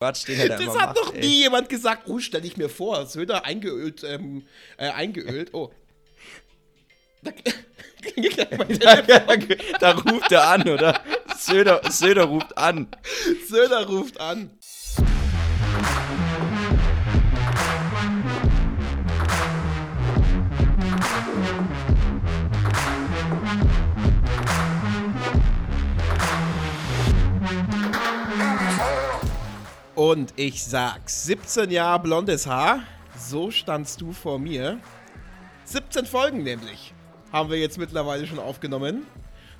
Quatsch, den er da Das immer hat macht, noch ey. nie jemand gesagt. Oh, stell ich mir vor, Söder eingeölt, ähm, äh, eingeölt. Oh. Da mein Telefon. da ruft er an, oder? Söder, Söder ruft an. Söder ruft an. Und ich sag, 17 Jahre blondes Haar, so standst du vor mir. 17 Folgen nämlich haben wir jetzt mittlerweile schon aufgenommen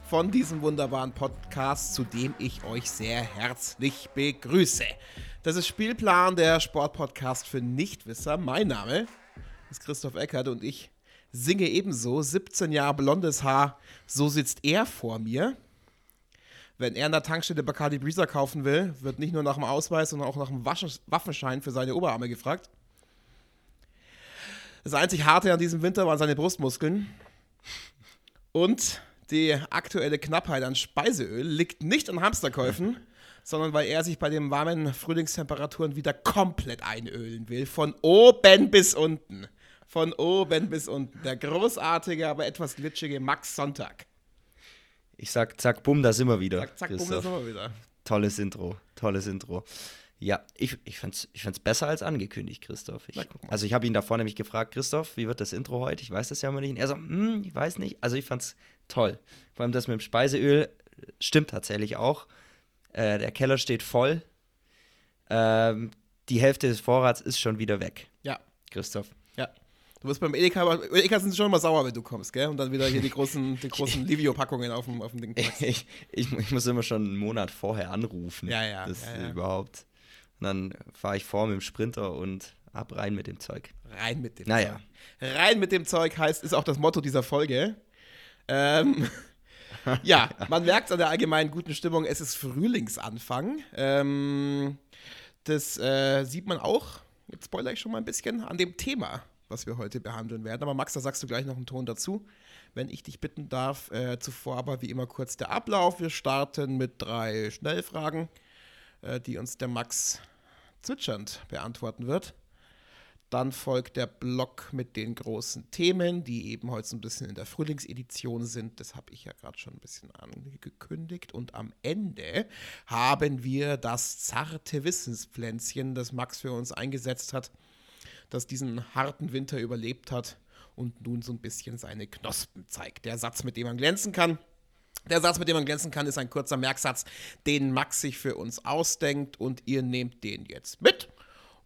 von diesem wunderbaren Podcast, zu dem ich euch sehr herzlich begrüße. Das ist Spielplan, der Sportpodcast für Nichtwisser. Mein Name ist Christoph Eckert und ich singe ebenso 17 Jahre blondes Haar, so sitzt er vor mir. Wenn er an der Tankstelle Bacardi Breezer kaufen will, wird nicht nur nach dem Ausweis, sondern auch nach dem Waffenschein für seine Oberarme gefragt. Das einzig Harte an diesem Winter waren seine Brustmuskeln. Und die aktuelle Knappheit an Speiseöl liegt nicht an Hamsterkäufen, sondern weil er sich bei den warmen Frühlingstemperaturen wieder komplett einölen will. Von oben bis unten. Von oben bis unten. Der großartige, aber etwas glitschige Max Sonntag. Ich sag, zack, bumm, da sind wir wieder. Zack, zack, bumm, da Christoph. sind wir wieder. Tolles Intro, tolles Intro. Ja, ich, ich fand's, ich fand's besser als angekündigt, Christoph. Ich, also ich habe ihn davor nämlich gefragt, Christoph, wie wird das Intro heute? Ich weiß das ja immer nicht. Und er so, hm, ich weiß nicht. Also ich fand's toll. Vor allem das mit dem Speiseöl äh, stimmt tatsächlich auch. Äh, der Keller steht voll. Ähm, die Hälfte des Vorrats ist schon wieder weg, Ja, Christoph. Du wirst beim Edeka, aber Edeka sind schon immer sauer, wenn du kommst, gell? Und dann wieder hier die großen, die großen Livio-Packungen auf dem, auf dem Ding. Ich, ich, ich muss immer schon einen Monat vorher anrufen. Ja, ja, Das ja, ja. überhaupt. Und dann fahre ich vor mit dem Sprinter und ab rein mit dem Zeug. Rein mit dem Naja. Zeug. Rein mit dem Zeug heißt, ist auch das Motto dieser Folge. Ähm, ja, man merkt an der allgemeinen guten Stimmung, es ist Frühlingsanfang. Ähm, das äh, sieht man auch, jetzt spoilere ich schon mal ein bisschen, an dem Thema, was wir heute behandeln werden. Aber Max, da sagst du gleich noch einen Ton dazu. Wenn ich dich bitten darf, äh, zuvor aber wie immer kurz der Ablauf. Wir starten mit drei Schnellfragen, äh, die uns der Max zwitschernd beantworten wird. Dann folgt der Block mit den großen Themen, die eben heute so ein bisschen in der Frühlingsedition sind. Das habe ich ja gerade schon ein bisschen angekündigt. Und am Ende haben wir das zarte Wissenspflänzchen, das Max für uns eingesetzt hat, das diesen harten Winter überlebt hat und nun so ein bisschen seine Knospen zeigt. Der Satz, mit dem man glänzen kann. Der Satz, mit dem man glänzen kann, ist ein kurzer Merksatz, den Max sich für uns ausdenkt und ihr nehmt den jetzt mit.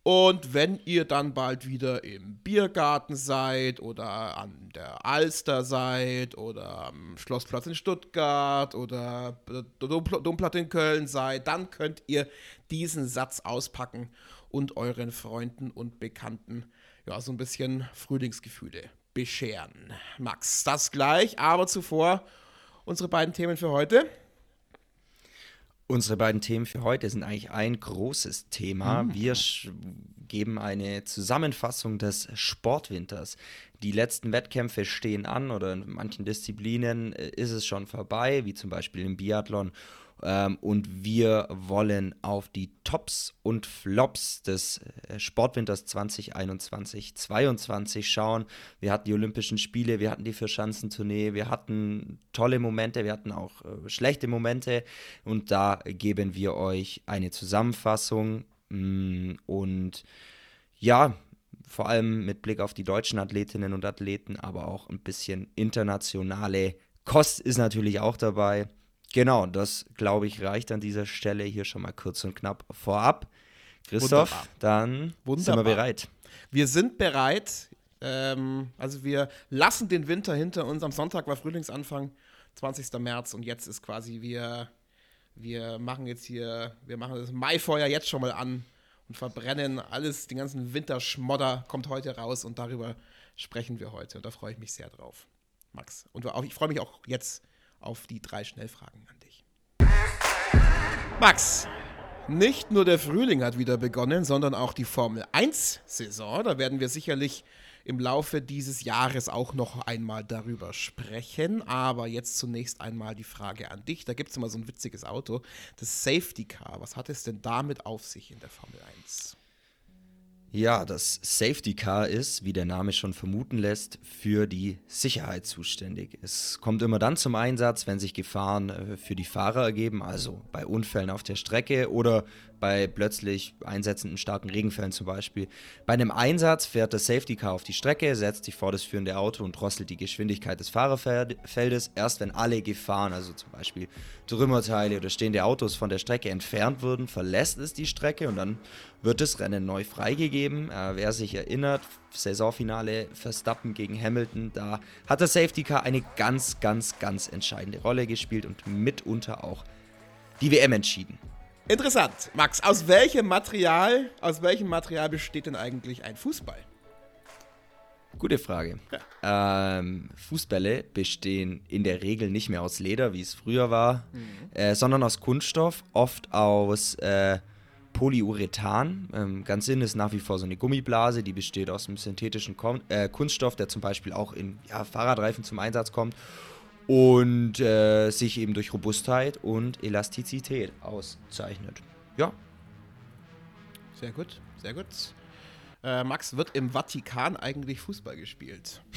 Und wenn ihr dann bald wieder im Biergarten seid oder an der Alster seid oder am Schlossplatz in Stuttgart oder Dompl- Domplatz in Köln seid, dann könnt ihr diesen Satz auspacken und euren Freunden und Bekannten ja so ein bisschen Frühlingsgefühle bescheren. Max, das gleich, aber zuvor unsere beiden Themen für heute. Unsere beiden Themen für heute sind eigentlich ein großes Thema. Mhm. Wir geben eine Zusammenfassung des Sportwinters. Die letzten Wettkämpfe stehen an oder in manchen Disziplinen äh, ist es schon vorbei, wie zum Beispiel im Biathlon. Ähm, und wir wollen auf die Tops und Flops des äh, Sportwinters 2021-22 schauen. Wir hatten die Olympischen Spiele, wir hatten die Vierschanzentournee, wir hatten tolle Momente, wir hatten auch äh, schlechte Momente. Und da geben wir euch eine Zusammenfassung. mm, Und ja, vor allem mit Blick auf die deutschen Athletinnen und Athleten, aber auch ein bisschen internationale Kost ist natürlich auch dabei. Genau, das glaube ich reicht an dieser Stelle hier schon mal kurz und knapp vorab. Christoph, Wunderbar. dann sind Wunderbar. wir bereit. Wir sind bereit. Ähm, also wir lassen den Winter hinter uns. Am Sonntag war Frühlingsanfang, 20. März und jetzt ist quasi wir, wir machen jetzt hier, wir machen das Maifeuer jetzt schon mal an und verbrennen alles, den ganzen Winterschmodder kommt heute raus und darüber sprechen wir heute und da freue ich mich sehr drauf, Max. Und auch, ich freue mich auch jetzt auf die drei Schnellfragen an dich. Max, nicht nur der Frühling hat wieder begonnen, sondern auch die Formel 1-Saison. Da werden wir sicherlich im Laufe dieses Jahres auch noch einmal darüber sprechen. Aber jetzt zunächst einmal die Frage an dich. Da gibt es immer so ein witziges Auto, das Safety Car. Was hat es denn damit auf sich in der Formel 1? Ja, das Safety Car ist, wie der Name schon vermuten lässt, für die Sicherheit zuständig. Es kommt immer dann zum Einsatz, wenn sich Gefahren äh, für die Fahrer ergeben, also bei Unfällen auf der Strecke oder bei plötzlich einsetzenden starken Regenfällen zum Beispiel. Bei einem Einsatz fährt das Safety Car auf die Strecke, setzt sich vor das führende Auto und drosselt die Geschwindigkeit des Fahrerfeldes. Erst wenn alle Gefahren, also zum Beispiel Trümmerteile oder stehende Autos von der Strecke entfernt wurden, verlässt es die Strecke und dann wird das Rennen neu freigegeben. Äh, wer sich erinnert, Saisonfinale Verstappen gegen Hamilton, da hat das Safety Car eine ganz, ganz, ganz entscheidende Rolle gespielt und mitunter auch die WM entschieden. Interessant. Max, aus welchem Material, aus welchem Material besteht denn eigentlich ein Fußball? Gute Frage. Ja. Ähm, Fußbälle bestehen in der Regel nicht mehr aus Leder, wie es früher war, mhm. äh, sondern aus Kunststoff, oft aus äh, Polyurethan. Ähm, ganz Sinn ist nach wie vor so eine Gummiblase, die besteht aus einem synthetischen Kon äh, Kunststoff, der zum Beispiel auch in ja, Fahrradreifen zum Einsatz kommt und äh, sich eben durch Robustheit und Elastizität auszeichnet. Ja. Sehr gut, sehr gut. Äh, Max, wird im Vatikan eigentlich Fußball gespielt?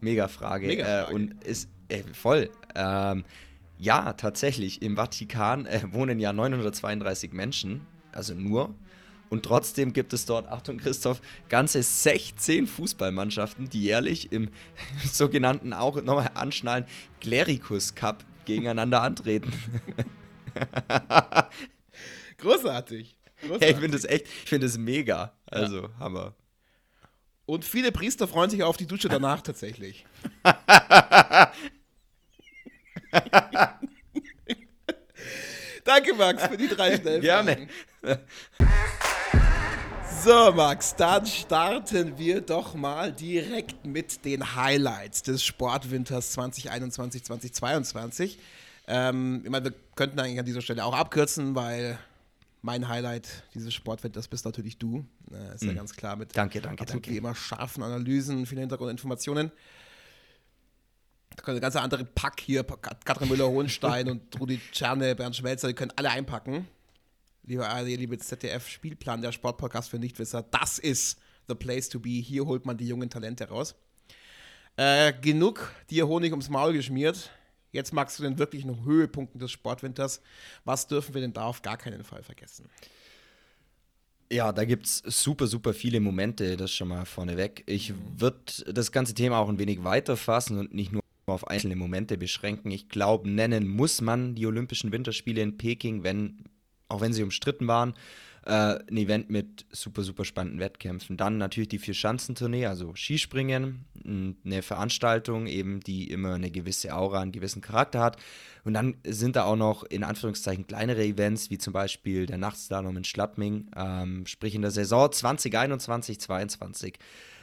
Mega Frage. Mega Frage. Äh, und ist äh, voll. Ähm, ja, tatsächlich. Im Vatikan äh, wohnen ja 932 Menschen, also nur. Und trotzdem gibt es dort, Achtung Christoph, ganze 16 Fußballmannschaften, die jährlich im sogenannten, auch nochmal anschnallen, Clericus Cup gegeneinander antreten. Großartig. Großartig. Ja, ich finde das echt, ich finde es mega. Also, ja. Hammer. Und viele Priester freuen sich auf die Dusche danach tatsächlich. Danke, Max, für die drei schnellen Gerne. So, Max, dann starten wir doch mal direkt mit den Highlights des Sportwinters 2021, 2022. Ähm, ich meine, wir könnten eigentlich an dieser Stelle auch abkürzen, weil mein Highlight dieses Sportwinters bist natürlich du. Äh, ist mhm. ja ganz klar mit danke, danke, danke. immer scharfen Analysen, vielen Hintergrundinformationen. Da können der ganze andere Pack hier, Katrin Müller-Hohenstein und Rudi Czerne, Bernd Schmelzer, die können alle einpacken liebe ARD, liebe ZDF, Spielplan, der Sportpodcast für Nichtwisser, das ist the place to be. Hier holt man die jungen Talente raus. Äh, genug dir Honig ums Maul geschmiert. Jetzt magst du den wirklichen Höhepunkten des Sportwinters. Was dürfen wir denn da auf gar keinen Fall vergessen? Ja, da gibt es super, super viele Momente, das schon mal vorneweg. Ich würde das ganze Thema auch ein wenig weiter fassen und nicht nur auf einzelne Momente beschränken. Ich glaube, nennen muss man die Olympischen Winterspiele in Peking, wenn auch wenn sie umstritten waren. Äh, ein Event mit super, super spannenden Wettkämpfen. Dann natürlich die Vier-Schanzentournee, also Skispringen, eine Veranstaltung eben, die immer eine gewisse Aura, einen gewissen Charakter hat. Und dann sind da auch noch in Anführungszeichen kleinere Events, wie zum Beispiel der Nachtslalom in Schlattming. Ähm, sprich in der Saison 2021, 2022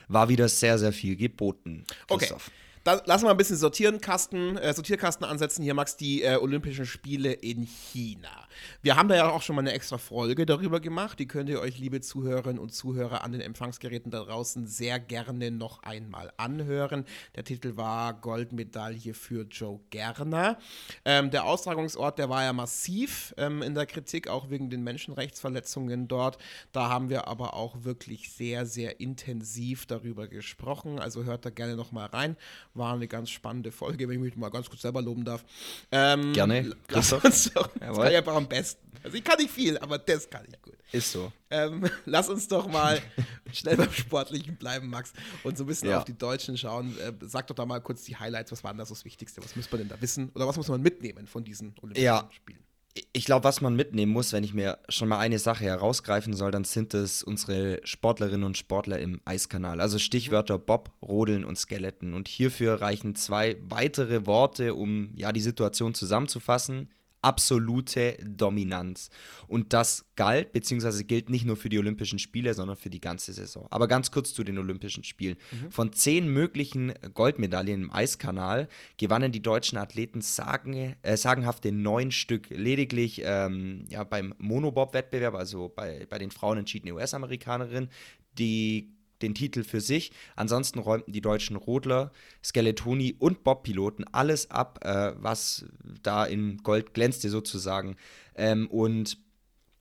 war wieder sehr, sehr viel geboten. Christoph. Okay. Dann lass mal ein bisschen sortieren, Kasten, äh, Sortierkasten ansetzen. Hier, Max, die äh, Olympischen Spiele in China. Wir haben da ja auch schon mal eine extra Folge darüber gemacht. Die könnt ihr euch, liebe Zuhörerinnen und Zuhörer an den Empfangsgeräten da draußen, sehr gerne noch einmal anhören. Der Titel war Goldmedaille für Joe Gerner. Ähm, der Austragungsort, der war ja massiv ähm, in der Kritik, auch wegen den Menschenrechtsverletzungen dort. Da haben wir aber auch wirklich sehr, sehr intensiv darüber gesprochen. Also hört da gerne noch mal rein war eine ganz spannende Folge, wenn ich mich mal ganz kurz selber loben darf. Ähm, Gerne. Lass uns doch, einfach am besten. Also ich kann nicht viel, aber das kann ich gut. Ist so. Ähm, lass uns doch mal schnell beim Sportlichen bleiben, Max, und so ein bisschen ja. auf die Deutschen schauen. Äh, sag doch da mal kurz die Highlights. Was war denn das, das Wichtigste? Was muss man denn da wissen? Oder was muss man mitnehmen von diesen Olympischen ja. Spielen? ich glaube, was man mitnehmen muss, wenn ich mir schon mal eine Sache herausgreifen soll, dann sind es unsere Sportlerinnen und Sportler im Eiskanal. Also Stichwörter Bob, Rodeln und Skeletten. Und hierfür reichen zwei weitere Worte, um ja die Situation zusammenzufassen absolute Dominanz. Und das galt, beziehungsweise gilt nicht nur für die Olympischen Spiele, sondern für die ganze Saison. Aber ganz kurz zu den Olympischen Spielen. Mhm. Von zehn möglichen Goldmedaillen im Eiskanal gewannen die deutschen Athleten sagen, äh, sagenhafte neun Stück. Lediglich ähm, ja, beim Monobob-Wettbewerb, also bei, bei den Frauen entschieden US-Amerikanerinnen, die den Titel für sich. Ansonsten räumten die deutschen Rodler, Skeletoni und Bobpiloten alles ab, äh, was da in Gold glänzte sozusagen. Ähm, und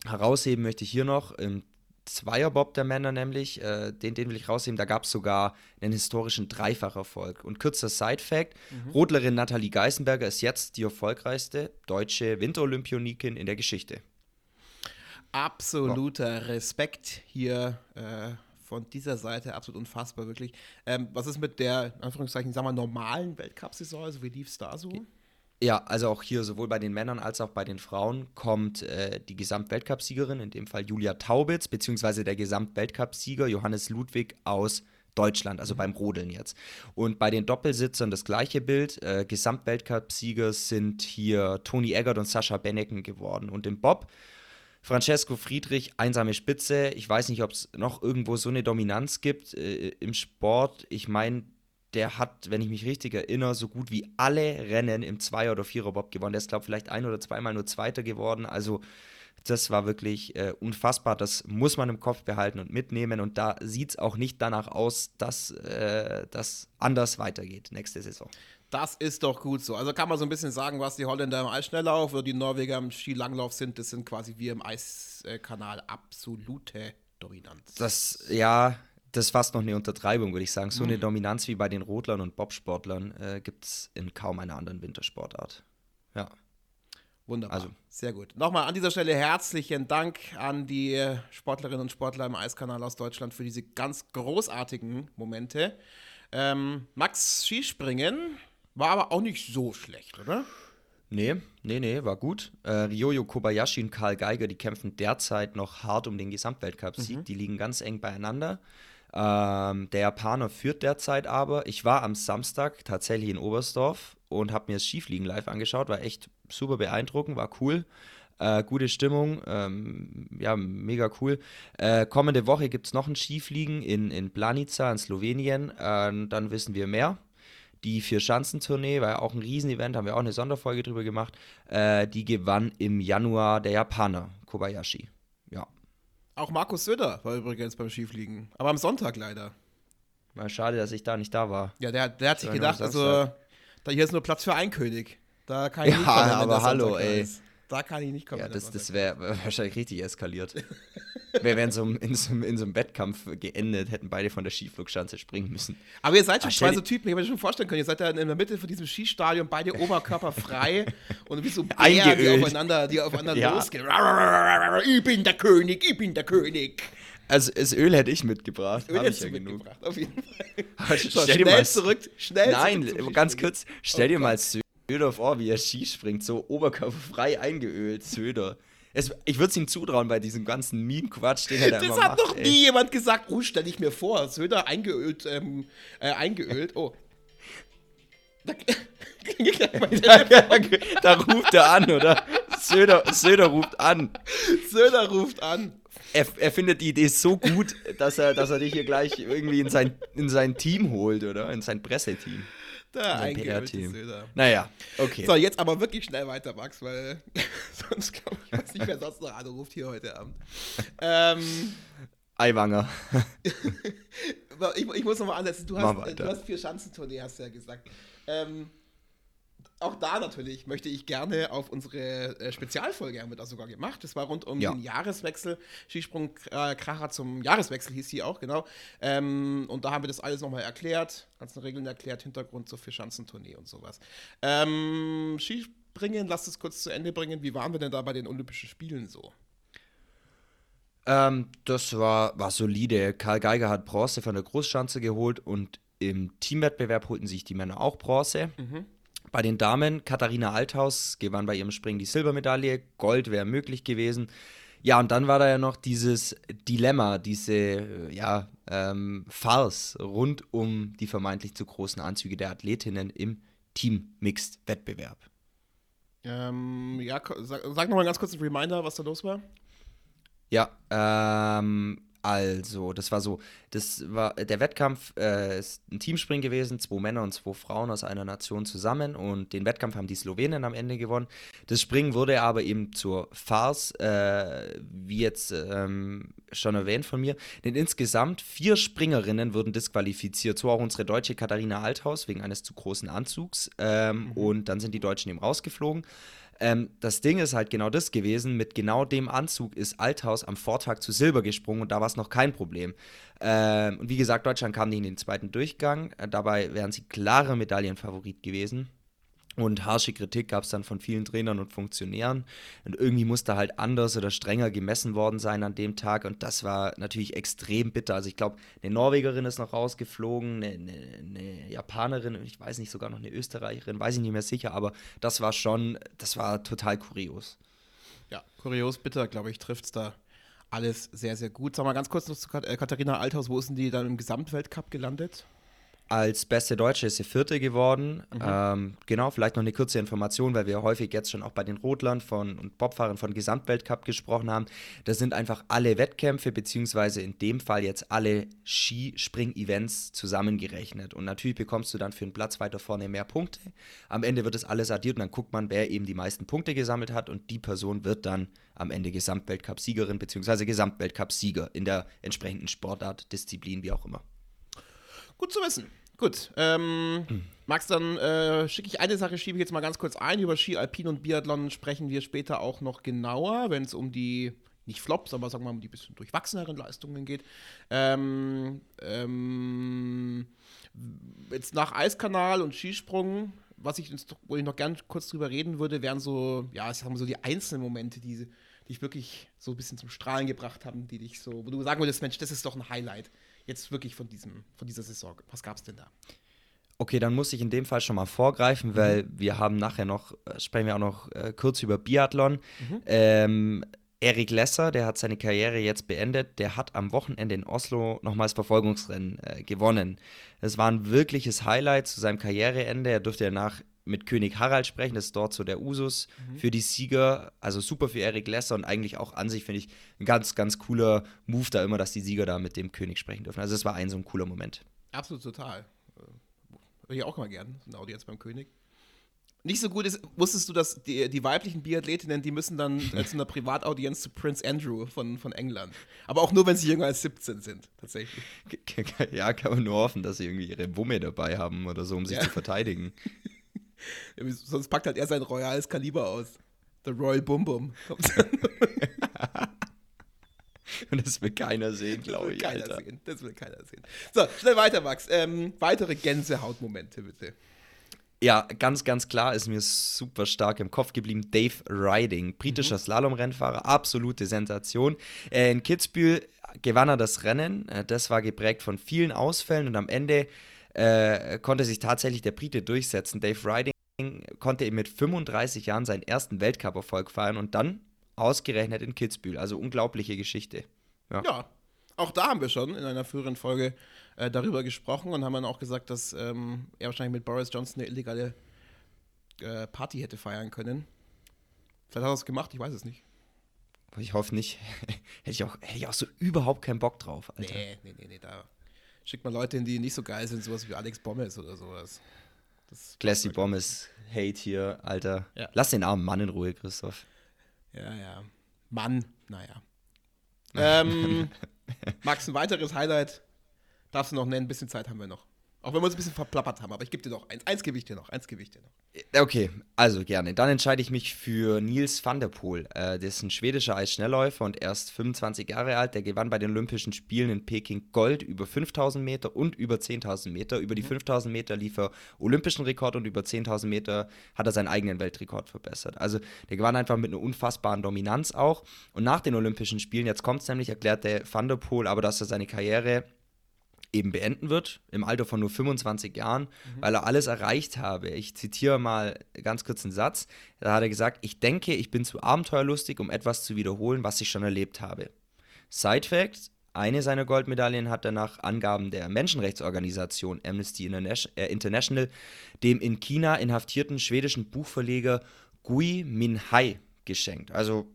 herausheben möchte ich hier noch im Zweierbob der Männer nämlich, äh, den, den will ich rausheben, da gab es sogar einen historischen Dreifacherfolg. Und kurzer Side-Fact, mhm. Rodlerin Nathalie Geisenberger ist jetzt die erfolgreichste deutsche Winterolympionikin in der Geschichte. Absoluter. Respekt hier äh, von dieser Seite absolut unfassbar, wirklich. Ähm, was ist mit der, in Anführungszeichen, sagen wir, normalen Weltcup-Saison? Also wie lief es da so? Ja, also auch hier sowohl bei den Männern als auch bei den Frauen kommt äh, die Gesamtweltcupsiegerin, in dem Fall Julia Taubitz, beziehungsweise der Gesamtweltcupsieger Johannes Ludwig aus Deutschland, also mhm. beim Rodeln jetzt. Und bei den Doppelsitzern das gleiche Bild. Äh, Gesamtweltcupsieger sind hier Toni Eggert und Sascha Benneken geworden. Und im Bob Francesco Friedrich, einsame Spitze. Ich weiß nicht, ob es noch irgendwo so eine Dominanz gibt äh, im Sport. Ich meine, der hat, wenn ich mich richtig erinnere, so gut wie alle Rennen im Zweier- oder Vierer-Bob gewonnen. Der ist, glaube ich, vielleicht ein oder zweimal nur Zweiter geworden. Also, das war wirklich äh, unfassbar. Das muss man im Kopf behalten und mitnehmen. Und da sieht es auch nicht danach aus, dass äh, das anders weitergeht nächste Saison. Das ist doch gut so. Also kann man so ein bisschen sagen, was die Holländer im Eisschnelllauf oder die Norweger im Skilanglauf sind, das sind quasi wir im Eiskanal absolute Dominanz. Das, ja, das ist fast noch eine Untertreibung, würde ich sagen. So mhm. eine Dominanz wie bei den Rodlern und Bobsportlern äh, gibt es in kaum einer anderen Wintersportart. Ja. Wunderbar. Also. Sehr gut. Nochmal an dieser Stelle herzlichen Dank an die Sportlerinnen und Sportler im Eiskanal aus Deutschland für diese ganz großartigen Momente. Ähm, Max Skispringen war aber auch nicht so schlecht, oder? Nee, nee, nee, war gut. Äh, Ryoyo Kobayashi und Karl Geiger, die kämpfen derzeit noch hart um den Gesamtweltcup-Sieg. Mhm. Die liegen ganz eng beieinander. Ähm, der Japaner führt derzeit aber. Ich war am Samstag tatsächlich in Oberstdorf und habe mir das Skifliegen live angeschaut. War echt super beeindruckend, war cool. Äh, gute Stimmung, ähm, ja, mega cool. Äh, kommende Woche gibt es noch ein Skifliegen in, in Planica in Slowenien. Äh, dann wissen wir mehr die Vier-Schanzentournee, war ja auch ein Riesenevent, haben wir auch eine Sonderfolge drüber gemacht. Äh, die gewann im Januar der Japaner, Kobayashi. Ja. Auch Markus Söder war übrigens beim Skifliegen, aber am Sonntag leider. Mal schade, dass ich da nicht da war. Ja, der, der hat sich gedacht, also, da hier ist nur Platz für einen König. Da kann ich ja, nicht aber hallo, ey. Ist. Da kann ich nicht kommen. Ja, das, das wäre wahrscheinlich richtig eskaliert. Wir wären so in, so, in so einem Wettkampf geendet, hätten beide von der Skiflugschanze springen müssen. Aber ihr seid schon Ach, zwei so Typen, ich kann mir schon vorstellen können, ihr seid da in der Mitte von diesem Skistadion, beide oberkörperfrei und wie so Bären, die aufeinander, die aufeinander ja. losgehen. Ich bin der König, ich bin der König. Also das Öl hätte ich mitgebracht. Öl hätte ich ja genug. Auf jeden Fall. So, stell dir mal zurück, schnell Nein, zurück ganz kurz, stell oh dir mal Söder vor, wie er Ski springt, so oberkörperfrei eingeölt, Söder. Es, ich würde es ihm zutrauen bei diesem ganzen Meme-Quatsch, den er da Das hat macht, noch ey. nie jemand gesagt. Oh, stell ich mir vor, Söder eingeölt, ähm, äh, eingeölt. Oh. Da, da, da, ruft er an, oder? Söder, Söder ruft an. Söder ruft an. Er, er findet die Idee so gut, dass er, dass er dich hier gleich irgendwie in sein, in sein Team holt, oder? In sein Presseteam. Da eingeöltes Naja, okay. So, jetzt aber wirklich schnell weiter, Max, weil sonst glaube ich, weiß nicht, wer sonst noch anruft hier heute Abend. Ähm, Eiwanger. ich, ich, muss nochmal ansetzen. Du hast, du hast vier Schanzentournee, hast du ja gesagt. Ähm, auch da natürlich möchte ich gerne auf unsere äh, Spezialfolge, haben wir da sogar gemacht. Das war rund um ja. den Jahreswechsel. Skisprung äh, Kracher zum Jahreswechsel hieß sie auch, genau. Ähm, und da haben wir das alles nochmal erklärt, ganzen Regeln erklärt, Hintergrund zur Vierschanzentournee und sowas. Ähm, Skispringen, lasst es kurz zu Ende bringen. Wie waren wir denn da bei den Olympischen Spielen so? Ähm, das war, war solide. Karl Geiger hat Bronze von der Großschanze geholt und im Teamwettbewerb holten sich die Männer auch Bronze. Mhm. Bei den Damen, Katharina Althaus gewann bei ihrem Springen die Silbermedaille, Gold wäre möglich gewesen. Ja, und dann war da ja noch dieses Dilemma, diese ja, ähm, Farce rund um die vermeintlich zu großen Anzüge der Athletinnen im Team-Mixed-Wettbewerb. Ähm, ja, sag, sag nochmal ganz kurz ein Reminder, was da los war. Ja, ähm, also, das war so, das war der Wettkampf äh, ist ein Teamspring gewesen, zwei Männer und zwei Frauen aus einer Nation zusammen und den Wettkampf haben die Slowenen am Ende gewonnen. Das Springen wurde aber eben zur Farce, äh, wie jetzt ähm, schon erwähnt von mir. Denn insgesamt vier Springerinnen wurden disqualifiziert. So auch unsere deutsche Katharina Althaus wegen eines zu großen Anzugs. Ähm, mhm. Und dann sind die Deutschen eben rausgeflogen. Ähm, das Ding ist halt genau das gewesen. Mit genau dem Anzug ist Althaus am Vortag zu Silber gesprungen und da war es noch kein Problem. Ähm, und wie gesagt, Deutschland kam nicht in den zweiten Durchgang. Äh, dabei wären sie klare Medaillenfavorit gewesen. Und harsche Kritik gab es dann von vielen Trainern und Funktionären. Und irgendwie musste halt anders oder strenger gemessen worden sein an dem Tag. Und das war natürlich extrem bitter. Also ich glaube, eine Norwegerin ist noch rausgeflogen, eine, eine, eine, Japanerin, ich weiß nicht, sogar noch eine Österreicherin, weiß ich nicht mehr sicher. Aber das war schon, das war total kurios. Ja, kurios, bitter, glaube ich, trifft es da alles sehr, sehr gut. Sag mal ganz kurz noch zu äh, Katharina Althaus, wo ist denn die dann im Gesamtweltcup gelandet? Als beste Deutsche ist sie Vierte geworden. Mhm. Ähm, genau, vielleicht noch eine kurze Information, weil wir häufig jetzt schon auch bei den Rotlern von, und Bobfahrern von Gesamtweltcup gesprochen haben. Das sind einfach alle Wettkämpfe, beziehungsweise in dem Fall jetzt alle Skispring-Events zusammengerechnet. Und natürlich bekommst du dann für einen Platz weiter vorne mehr Punkte. Am Ende wird das alles addiert und dann guckt man, wer eben die meisten Punkte gesammelt hat und die Person wird dann am Ende Gesamtweltcup-Siegerin, beziehungsweise Gesamtweltcup-Sieger in der entsprechenden Sportart, Disziplin, wie auch immer. Gut zu wissen. Gut. Ähm, hm. Max, dann äh, schicke ich eine Sache, schiebe ich jetzt mal ganz kurz ein. Über Ski, Alpin und Biathlon sprechen wir später auch noch genauer, wenn es um die, nicht Flops, aber sagen wir mal, um die bisschen durchwachseneren Leistungen geht. Ähm, ähm, jetzt nach Eiskanal und Skisprung, was ich, wo ich noch gern kurz drüber reden würde, wären so, ja, ich sag so die einzelnen Momente, die, die dich wirklich so ein bisschen zum Strahlen gebracht haben, die dich so, wo du sagen würdest, Mensch, das ist doch ein Highlight jetzt wirklich von, diesem, von dieser Saison? Was gab es denn da? Okay, dann muss ich in dem Fall schon mal vorgreifen, mhm. weil wir haben nachher noch, äh, sprechen wir auch noch äh, kurz über Biathlon. Mhm. Ähm, Erik Lesser, der hat seine Karriere jetzt beendet, der hat am Wochenende in Oslo nochmals Verfolgungsrennen äh, gewonnen. Das war ein wirkliches Highlight zu seinem Karriereende. Er durfte danach mit König Harald sprechen, das ist dort so der Usus mhm. für die Sieger. Also super für Eric Lesser und eigentlich auch an sich, finde ich, ein ganz, ganz cooler Move da immer, dass die Sieger da mit dem König sprechen dürfen. Also es war ein so ein cooler Moment. Absolut total. Äh, würde ich auch mal gerne, eine Audienz beim König. Nicht so gut ist, wusstest du, dass die, die weiblichen Biathletinnen, die müssen dann zu einer Privataudienz zu Prince Andrew von, von England. Aber auch nur, wenn sie jünger als 17 sind, tatsächlich. Ja, kann man nur hoffen, dass sie irgendwie ihre Wumme dabei haben oder so, um sich ja. zu verteidigen. Sonst packt halt er sein royales Kaliber aus. The Royal Bum Bum. Und das will keiner sehen, glaube ich. Keiner Alter. Sehen. Das will keiner sehen. So, schnell weiter, Max. Ähm, weitere Gänsehautmomente, bitte. Ja, ganz, ganz klar ist mir super stark im Kopf geblieben. Dave Riding, britischer mhm. Slalomrennfahrer, absolute Sensation. Äh, in Kitzbühel gewann er das Rennen. Äh, das war geprägt von vielen Ausfällen und am Ende äh, konnte sich tatsächlich der Brite durchsetzen. Dave Riding konnte mit 35 Jahren seinen ersten Weltcup-Erfolg feiern und dann ausgerechnet in Kitzbühel. Also unglaubliche Geschichte. Ja. ja. Auch da haben wir schon in einer früheren Folge äh, darüber gesprochen und haben dann auch gesagt, dass ähm, er wahrscheinlich mit Boris Johnson eine illegale äh, Party hätte feiern können. Vielleicht hat er es gemacht, ich weiß es nicht. Ich hoffe nicht. hätte, ich auch, hätte ich auch so überhaupt keinen Bock drauf. Alter. Nee, nee, nee, nee. Da schickt man Leute hin, die nicht so geil sind, sowas wie Alex Bommes oder sowas. Das Classy Bommes Hate hier, Alter. Ja. Lass den armen Mann in Ruhe, Christoph. Ja, ja. Mann, naja. ähm, Max, ein weiteres Highlight darfst du noch nennen. Ein bisschen Zeit haben wir noch. Auch wenn wir uns ein bisschen verplappert haben, aber ich gebe dir noch eins. Eins gebe ich dir noch. Eins gebe ich dir noch. Äh, okay, also gerne. Dann entscheide ich mich für Nils van der Poel. Äh, der ist ein schwedischer Eisschnellläufer und erst 25 Jahre alt. Der gewann bei den Olympischen Spielen in Peking Gold über 5000 Meter und über 10.000 Meter. Über die mhm. 5000 Meter lief er olympischen Rekord und über 10.000 Meter hat er seinen eigenen Weltrekord verbessert. Also der gewann einfach mit einer unfassbaren Dominanz auch. Und nach den Olympischen Spielen, jetzt kommt es nämlich, erklärte Van der Poel aber, dass er seine Karriere eben beenden wird, im Alter von nur 25 Jahren, mhm. weil er alles erreicht habe. Ich zitiere mal ganz kurz einen Satz. Da hat er gesagt, ich denke, ich bin zu abenteuerlustig, um etwas zu wiederholen, was ich schon erlebt habe. Side Fact, eine seiner Goldmedaillen hat er nach Angaben der Menschenrechtsorganisation Amnesty äh, International dem in China inhaftierten schwedischen Buchverleger Gui Minhai geschenkt. Also,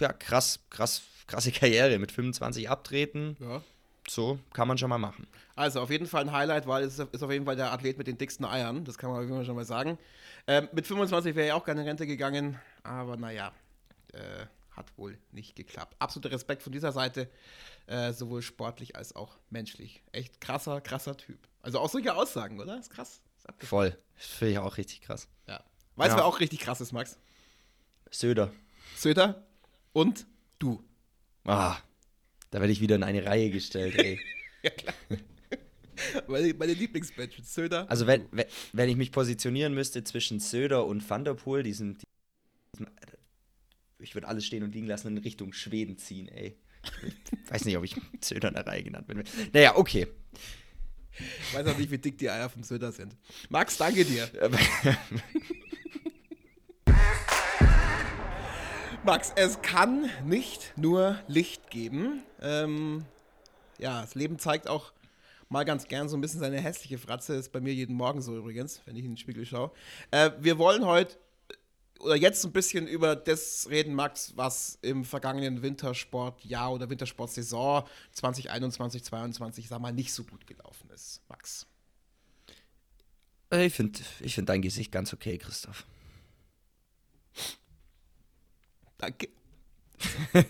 ja, krass, krass, krasse Karriere mit 25 abtreten. Ja so kann man schon mal machen. Also auf jeden Fall ein Highlight, weil es ist auf jeden Fall der Athlet mit den dicksten Eiern. Das kann man auf jeden Fall schon mal sagen. Ähm, mit 25 wäre ich auch gerne in Rente gegangen, aber naja, äh, hat wohl nicht geklappt. Absoluter Respekt von dieser Seite, äh, sowohl sportlich als auch menschlich. Echt krasser, krasser Typ. Also auch solche Aussagen, oder? Ist krass. Ist Voll. Finde ich auch richtig krass. Ja. Weißt du, Ja. wer auch richtig krass ist, Max? Söder. Söder und du. Ah, da werde ich wieder in eine Reihe gestellt, ey. Ja, klar. meine, meine Lieblingsmatch. Söder. Also wenn, wenn, wenn ich mich positionieren müsste zwischen Söder und Van der Poel, diesen, diesen ich würde alles stehen und liegen lassen und in Richtung Schweden ziehen, ey. Ich weiß nicht, ob ich Söder in der Reihe genannt bin. Naja, okay. Ich weiß auch nicht, wie dick die Eier vom Söder sind. Max, danke dir. Max, es kann nicht nur Licht geben. Ähm, ja, das Leben zeigt auch mal ganz gern so ein bisschen seine hässliche Fratze. Ist bei mir jeden Morgen so übrigens, wenn ich in den Spiegel schaue. Äh, wir wollen heute oder jetzt ein bisschen über das reden, Max, was im vergangenen Wintersportjahr oder Wintersportsaison 2021, 2022, sag mal, nicht so gut gelaufen ist, Max. Ich finde ich find dein Gesicht ganz okay, Christoph. Danke.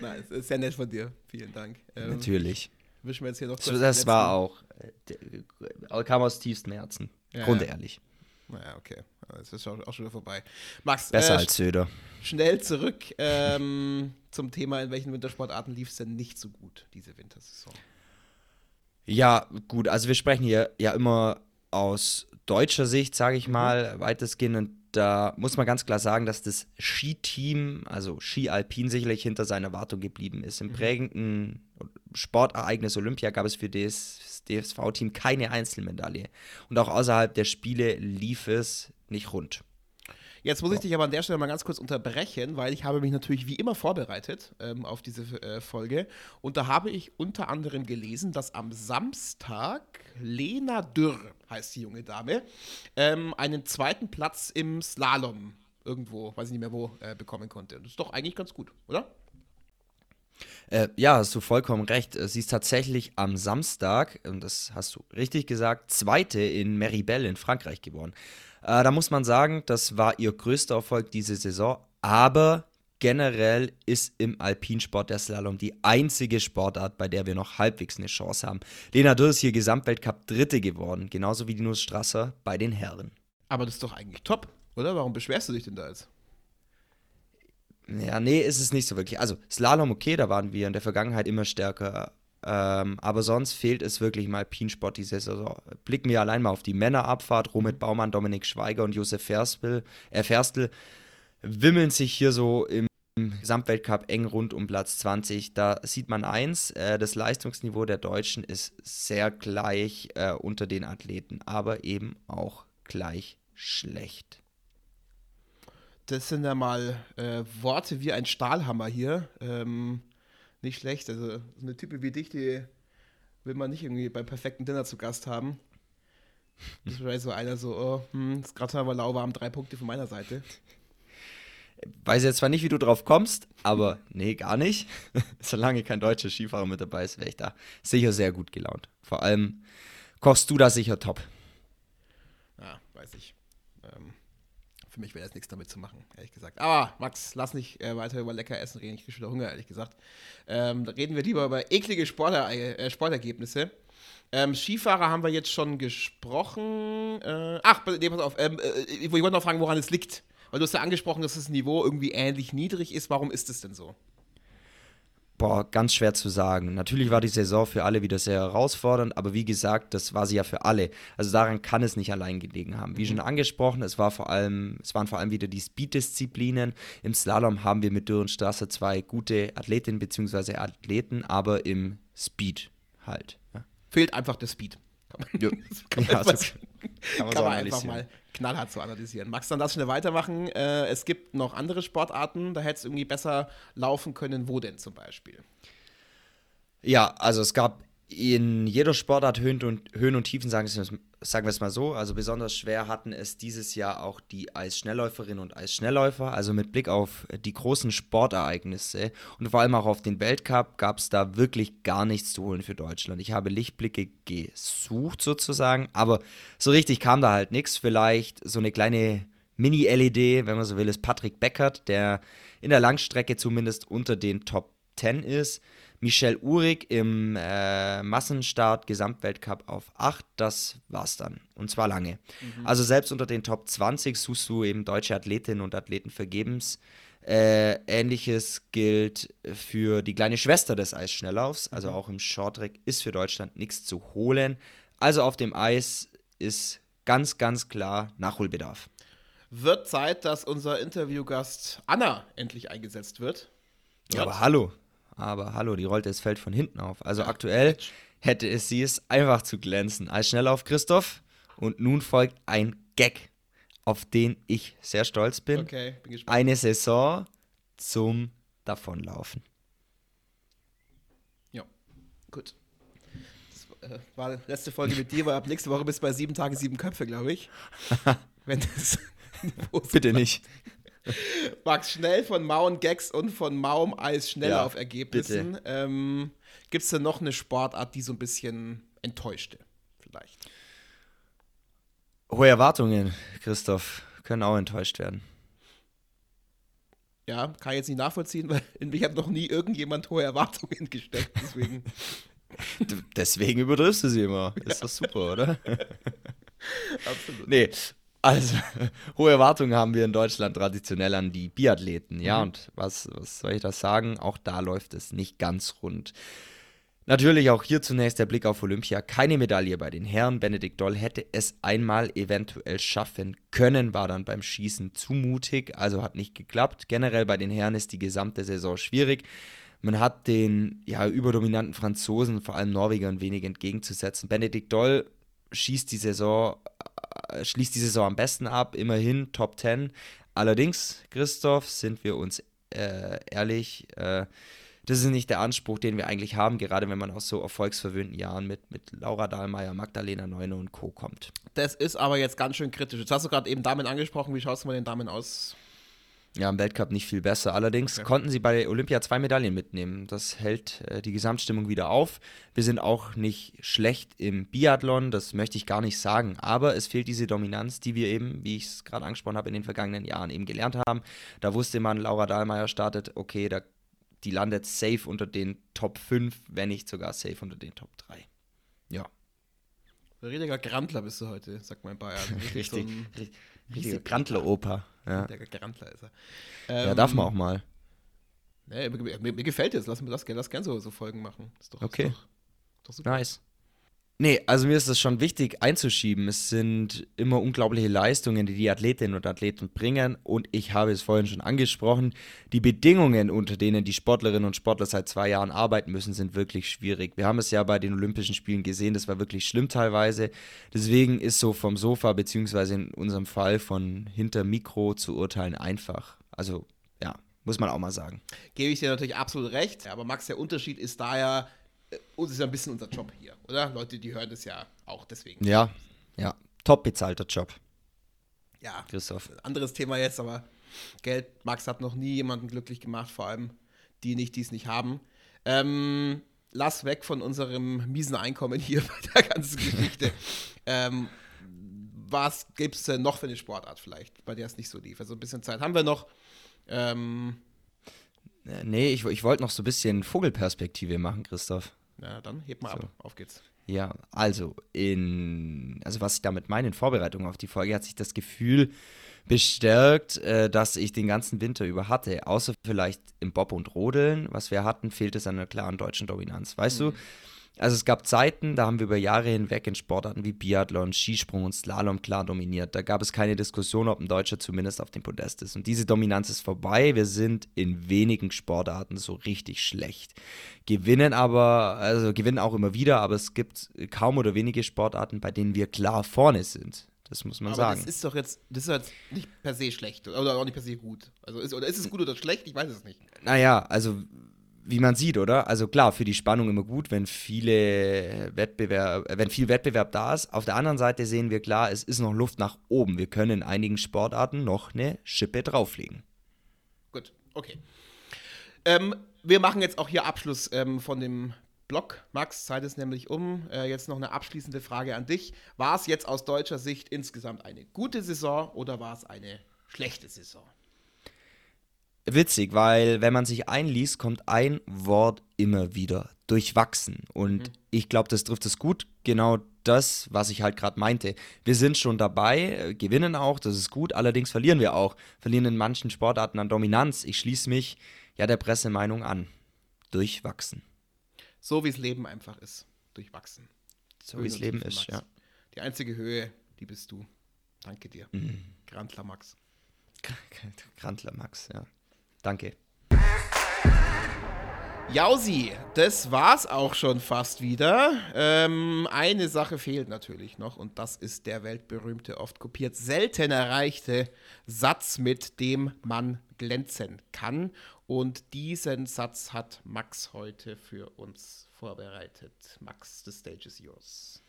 Nein, es ist sehr nett von dir. Vielen Dank. Ähm, Natürlich. Wischen wir jetzt hier noch Das, kurz das den war auch, äh, kam aus tiefstem Herzen. Ja, Grundehrlich. Naja, okay. Das ist auch auch schon wieder vorbei. Max, Besser äh, als Söder. schnell zurück ähm, zum Thema, in welchen Wintersportarten lief es denn nicht so gut, diese Wintersaison? Ja, gut, also wir sprechen hier ja immer aus deutscher Sicht, sage ich mal, weitestgehend. Da muss man ganz klar sagen, dass das Skiteam, also Ski Alpin, sicherlich hinter seiner Erwartung geblieben ist. Im prägenden Sportereignis Olympia gab es für das DSV-Team keine Einzelmedaille. Und auch außerhalb der Spiele lief es nicht rund. Jetzt muss ich dich aber an der Stelle mal ganz kurz unterbrechen, weil ich habe mich natürlich wie immer vorbereitet ähm, auf diese äh, Folge. Und da habe ich unter anderem gelesen, dass am Samstag Lena Dürr, heißt die junge Dame, ähm, einen zweiten Platz im Slalom irgendwo, weiß ich nicht mehr wo, äh, bekommen konnte. Das ist doch eigentlich ganz gut, oder? Äh, ja, hast du vollkommen recht. Äh, Sie ist tatsächlich am Samstag, und das hast du richtig gesagt, Zweite in Meribel in Frankreich geworden. Äh, da muss man sagen, das war ihr größter Erfolg diese Saison, aber generell ist im Alpinsport der Slalom die einzige Sportart, bei der wir noch halbwegs eine Chance haben. Lena Dürr ist hier Gesamtweltcup Dritte geworden, genauso wie die Nuss Strasser bei den Herren. Aber das ist doch eigentlich top, oder? Warum beschwerst du dich denn da jetzt? Ja, nee, ist es nicht so wirklich. Also Slalom, okay, da waren wir in der Vergangenheit immer stärker. Ähm, aber sonst fehlt es wirklich im Alpinsport diese Saison. Blicken wir allein mal auf die Männerabfahrt. Romit Baumann, Dominik Schweiger und Josef Ferstl, äh, Ferstl wimmeln sich hier so im Gesamtweltcup eng rund um Platz 20. Da sieht man eins, äh, das Leistungsniveau der Deutschen ist sehr gleich äh, unter den Athleten, aber eben auch gleich schlecht. Das sind ja mal äh, Worte wie ein Stahlhammer hier. Ähm, nicht schlecht. Also so eine Type wie dich, die will man nicht irgendwie beim perfekten Dinner zu Gast haben. Das ist vielleicht so einer so, oh, hm, ist gerade aber lauwarm, drei Punkte von meiner Seite. Weiß jetzt zwar nicht, wie du drauf kommst, aber nee, gar nicht. Solange kein deutscher Skifahrer mit dabei ist, wäre ich da sicher sehr gut gelaunt. Vor allem kochst du da sicher top. Ja, weiß ich. Ähm, für mich wäre jetzt nichts damit zu machen, ehrlich gesagt. Aber Max, lass nicht äh, weiter über lecker Essen reden. Ich kriege schon Hunger, ehrlich gesagt. Ähm, reden wir lieber über eklige Sporter, äh, Sportergebnisse. Ähm, Skifahrer haben wir jetzt schon gesprochen. Äh, ach, nee, pass auf. Ähm, äh, ich wollte noch fragen, woran es liegt. Weil du hast ja angesprochen, dass das Niveau irgendwie ähnlich niedrig ist. Warum ist es denn so? Boah, ganz schwer zu sagen. Natürlich war die Saison für alle wieder sehr herausfordernd, aber wie gesagt, das war sie ja für alle. Also daran kann es nicht allein gelegen haben. Wie schon angesprochen, es war vor allem, es waren vor allem wieder die Speed-Disziplinen. Im Slalom haben wir mit Dürrenstraße zwei gute Athletinnen bzw. Athleten, aber im Speed halt. Ja. Fehlt einfach der Speed. Ja. Kann man, Ja, so was- kann man kann man einfach mal knallhart so analysieren. Magst du dann das schnell weitermachen? Äh, es gibt noch andere Sportarten, da hätte es irgendwie besser laufen können. Wo denn zum Beispiel? Ja, also es gab in jeder Sportart Höhen und, Höhen und Tiefen, sagen, sagen wir es mal so. Also besonders schwer hatten es dieses Jahr auch die Eisschnellläuferinnen und Eisschnellläufer. Also mit Blick auf die großen Sportereignisse und vor allem auch auf den Weltcup gab es da wirklich gar nichts zu holen für Deutschland. Ich habe Lichtblicke gesucht sozusagen, aber so richtig kam da halt nichts. Vielleicht so eine kleine Mini-LED, wenn man so will, ist Patrick Beckert, der in der Langstrecke zumindest unter den Top 10 ist. Michel Uhrig im äh, Massenstart Gesamtweltcup auf 8, das war's dann. Und zwar lange. Mhm. Also selbst unter den Top 20 suchst du eben deutsche Athletinnen und Athleten vergebens. Äh, Ähnliches gilt für die kleine Schwester des Eisschnelllaufs, also mhm. auch im Shorttrack ist für Deutschland nichts zu holen. Also auf dem Eis ist ganz, ganz klar Nachholbedarf. Wird Zeit, dass unser Interviewgast Anna endlich eingesetzt wird. Ja, aber hallo. Aber hallo, die rollte das Feld von hinten auf. Also aktuell hätte es sie es einfach zu glänzen. Als Schnelllauf Christoph. Und nun folgt ein Gag, auf den ich sehr stolz bin. Okay, bin gespannt. Eine Saison zum Davonlaufen. Ja, gut. Das äh, war letzte Folge mit dir, weil ab nächste Woche bist du bei sieben Tage, sieben Köpfe, glaube ich. Wenn das Bitte nicht. Max Schnell von Mauen Gags und von Maum Eis Schnelllauf-Ergebnissen. Ja, ähm, Gibt es denn noch eine Sportart, die so ein bisschen enttäuschte? Vielleicht. Hohe Erwartungen, Christoph, können auch enttäuscht werden. Ja, kann ich jetzt nicht nachvollziehen, weil in mich hat noch nie irgendjemand hohe Erwartungen gesteckt. Deswegen. deswegen übertriffst du sie immer. Ist ja. doch super, oder? Absolut. Nee, also, hohe Erwartungen haben wir in Deutschland traditionell an die Biathleten, ja. Mhm. Und was, was soll ich das sagen? Auch da läuft es nicht ganz rund. Natürlich auch hier zunächst der Blick auf Olympia. Keine Medaille bei den Herren. Benedikt Doll hätte es einmal eventuell schaffen können, war dann beim Schießen zu mutig, also hat nicht geklappt. Generell bei den Herren ist die gesamte Saison schwierig. Man hat den ja, überdominanten Franzosen, vor allem Norwegern, wenig entgegenzusetzen. Benedikt Doll schießt die Saison schließt die Saison am besten ab, immerhin Top 10. Allerdings, Christoph, sind wir uns äh, ehrlich, äh, das ist nicht der Anspruch, den wir eigentlich haben, gerade wenn man aus so erfolgsverwöhnten Jahren mit, mit Laura Dahlmeier, Magdalena Neune und Co. kommt. Das ist aber jetzt ganz schön kritisch. Jetzt hast du gerade eben Damen angesprochen. Wie schaust du mal den Damen aus? Ja, im Weltcup nicht viel besser. Allerdings okay. konnten sie bei Olympia zwei Medaillen mitnehmen. Das hält äh, die Gesamtstimmung wieder auf. Wir sind auch nicht schlecht im Biathlon, das möchte ich gar nicht sagen. Aber es fehlt diese Dominanz, die wir eben, wie ich es gerade angesprochen habe, in den vergangenen Jahren eben gelernt haben. Da wusste man, Laura Dahlmeier startet, okay, da, die landet safe unter den Top 5, wenn nicht sogar safe unter den Top 3. Ja. Richtiger Grantler bist du heute, sagt mein Bayern. Richtig. So Richtiger Grantler-Oper. Ja. Der Grantler ist er. Ähm, ja, darf man auch mal. Nee, mir, mir, mir, gefällt es. Lass, lass, lass gerne so, so Folgen machen. Ist doch, okay. Ist doch, doch super. Nice. Nee, also mir ist es schon wichtig einzuschieben. Es sind immer unglaubliche Leistungen, die die Athletinnen und Athleten bringen. Und ich habe es vorhin schon angesprochen, die Bedingungen, unter denen die Sportlerinnen und Sportler seit zwei Jahren arbeiten müssen, sind wirklich schwierig. Wir haben es ja bei den Olympischen Spielen gesehen, das war wirklich schlimm teilweise. Deswegen ist so vom Sofa, beziehungsweise in unserem Fall von hinter Mikro zu urteilen einfach. Also ja, muss man auch mal sagen. Gebe ich dir natürlich absolut recht. Aber Max, der Unterschied ist da ja uns ist ja ein bisschen unser Job hier, oder? Leute, die hören das ja auch deswegen. Ja, ja. Top bezahlter Job. Ja, Christoph. Anderes Thema jetzt, aber Geld, Max hat noch nie jemanden glücklich gemacht, vor allem die nicht, die es nicht haben. Ähm, lass weg von unserem miesen Einkommen hier bei der ganzen Geschichte. ähm, was gibt es denn noch für eine Sportart vielleicht, bei der es nicht so lief? Also ein bisschen Zeit haben wir noch. Ähm, äh, nee, ich, ich wollte noch so ein bisschen Vogelperspektive machen, Christoph. Ja, dann heb mal so. ab. Auf geht's. Ja, also in, also was ich damit meine, in Vorbereitung auf die Folge hat sich das Gefühl bestärkt, äh, dass ich den ganzen Winter über hatte. Außer vielleicht im Bob und Rodeln, was wir hatten, fehlt es an einer klaren deutschen Dominanz. Weißt mhm. du, also es gab Zeiten, da haben wir über Jahre hinweg in Sportarten wie Biathlon, Skisprung und Slalom klar dominiert. Da gab es keine Diskussion, ob ein Deutscher zumindest auf dem Podest ist. Und diese Dominanz ist vorbei. Wir sind in wenigen Sportarten so richtig schlecht. Gewinnen aber, also gewinnen auch immer wieder, aber es gibt kaum oder wenige Sportarten, bei denen wir klar vorne sind. Das muss man aber sagen. Das ist doch jetzt, das ist jetzt nicht per se schlecht oder auch nicht per se gut. Also ist, oder ist es gut oder schlecht? Ich weiß es nicht. Naja, also wie man sieht, oder? Also klar, für die Spannung immer gut, wenn viele Wettbewerb, wenn viel Wettbewerb da ist. Auf der anderen Seite sehen wir klar, es ist noch Luft nach oben. Wir können in einigen Sportarten noch eine Schippe drauflegen. Gut, okay. Ähm, wir machen jetzt auch hier Abschluss ähm, von dem Block. Max, Zeit ist nämlich um. Äh, jetzt noch eine abschließende Frage an dich. War es jetzt aus deutscher Sicht insgesamt eine gute Saison oder war es eine schlechte Saison? Witzig, weil wenn man sich einliest, kommt ein Wort immer wieder durchwachsen. Und mhm. ich glaube, das trifft es gut. Genau das, was ich halt gerade meinte. Wir sind schon dabei, äh, gewinnen auch, das ist gut. Allerdings verlieren wir auch. Verlieren in manchen Sportarten an Dominanz. Ich schließe mich ja der Pressemeinung an. Durchwachsen. So wie es Leben einfach ist. Durchwachsen. So wie es Leben ist, Max. ja. Die einzige Höhe, die bist du. Danke dir. Mhm. Grantler Max. Grantler Max, ja. Danke. Jausi, das war's auch schon fast wieder. Ähm, eine Sache fehlt natürlich noch und das ist der weltberühmte, oft kopiert, selten erreichte Satz, mit dem man glänzen kann. Und diesen Satz hat Max heute für uns vorbereitet. Max, the stage is yours.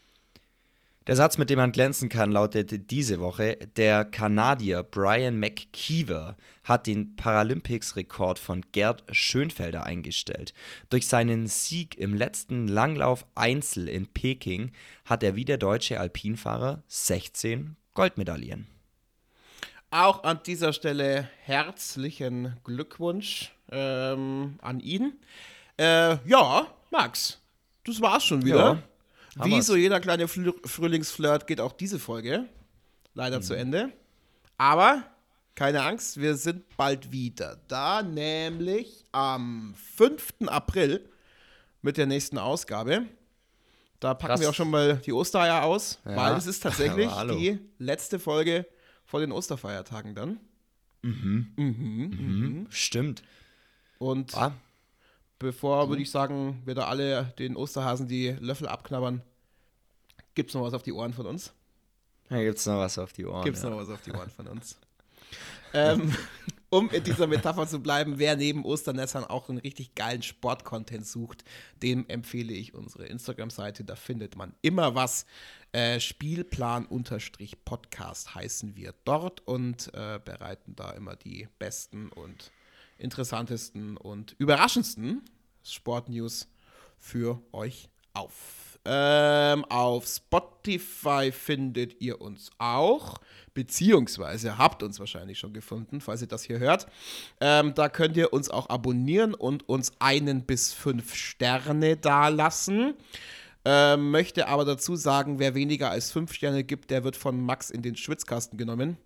Der Satz, mit dem man glänzen kann, lautet diese Woche: Der Kanadier Brian McKeever hat den Paralympics-Rekord von Gerd Schönfelder eingestellt. Durch seinen Sieg im letzten Langlauf Einzel in Peking hat er wie der deutsche Alpinfahrer 16 Goldmedaillen. Auch an dieser Stelle herzlichen Glückwunsch ähm, an ihn. Äh, ja, Max, das war's schon wieder. Ja. Wie so jeder kleine Frühlingsflirt geht auch diese Folge leider mhm. zu Ende. Aber keine Angst, wir sind bald wieder da, nämlich am 5. April mit der nächsten Ausgabe. Da packen Krass. wir auch schon mal die Ostereier aus, ja. weil es ist tatsächlich die letzte Folge vor den Osterfeiertagen dann. Mhm. Mhm, mhm. mhm. Stimmt. Und ah. Bevor, würde ich sagen, wir da alle den Osterhasen die Löffel abknabbern, gibt es noch was auf die Ohren von uns? Ja, gibt es noch was auf die Ohren. Gibt es ja. noch was auf die Ohren von uns. ähm, um in dieser Metapher zu bleiben, wer neben Osternessern auch einen richtig geilen Sportcontent sucht, dem empfehle ich unsere Instagram-Seite. Da findet man immer was. Äh, Spielplan-Podcast heißen wir dort und äh, bereiten da immer die besten und interessantesten und überraschendsten Sportnews für euch auf. Ähm, auf Spotify findet ihr uns auch, beziehungsweise habt uns wahrscheinlich schon gefunden, falls ihr das hier hört. Ähm, da könnt ihr uns auch abonnieren und uns einen bis fünf Sterne dalassen. Ähm, möchte aber dazu sagen, wer weniger als fünf Sterne gibt, der wird von Max in den Schwitzkasten genommen.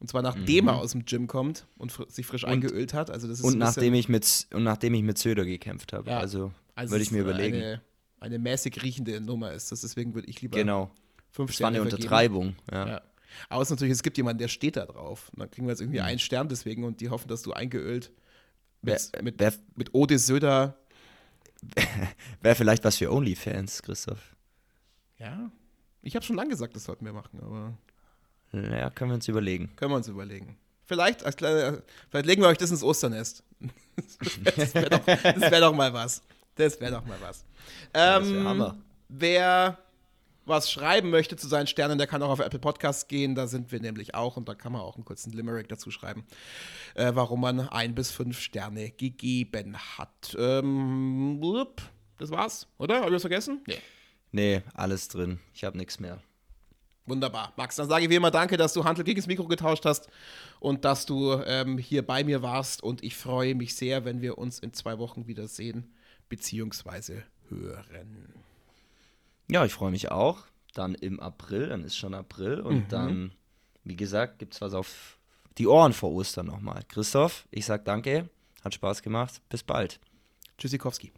Und zwar nachdem mhm. er aus dem Gym kommt und fr sich frisch und, eingeölt hat. Also das ist und, nachdem ich mit, und nachdem ich mit Söder gekämpft habe. Ja. Also, also würde ich mir überlegen. Eine, eine mäßig riechende Nummer ist das. Deswegen würde ich lieber genau. fünf Sterne. Das war eine Untertreibung. Ja. ja. Aber es natürlich, es gibt jemanden, der steht da drauf. Und dann kriegen wir jetzt irgendwie mhm. einen Stern deswegen und die hoffen, dass du eingeölt mit, wer, mit, wer, mit Ode Söder. Wäre vielleicht was für Onlyfans, Christoph. Ja. Ich habe schon lange gesagt, das sollten wir machen, aber. Ja, können wir uns überlegen. Können wir uns überlegen. Vielleicht, als kleine, vielleicht legen wir euch das ins Osternest. das wäre doch, wär doch, mal was. Das wäre doch mal was. Ähm, Hammer. Wer was schreiben möchte zu seinen Sternen, der kann auch auf Apple Podcasts gehen. Da sind wir nämlich auch und da kann man auch einen kurzen Limerick dazu schreiben, äh, warum man ein bis fünf Sterne gegeben hat. Ähm, das war's, oder? Habe ich was vergessen? Nee. Nee, alles drin. Ich habe nichts mehr. Wunderbar. Max, dann sage ich wie immer danke, dass du Handel gegen das Mikro getauscht hast und dass du ähm, hier bei mir warst. Und ich freue mich sehr, wenn wir uns in zwei Wochen wiedersehen bzw. hören. Ja, ich freue mich auch. Dann im April, dann ist schon April und mhm. dann, wie gesagt, gibt es was auf die Ohren vor Ostern nochmal. Christoph, ich sag danke, hat Spaß gemacht. Bis bald. Tschüssikowski.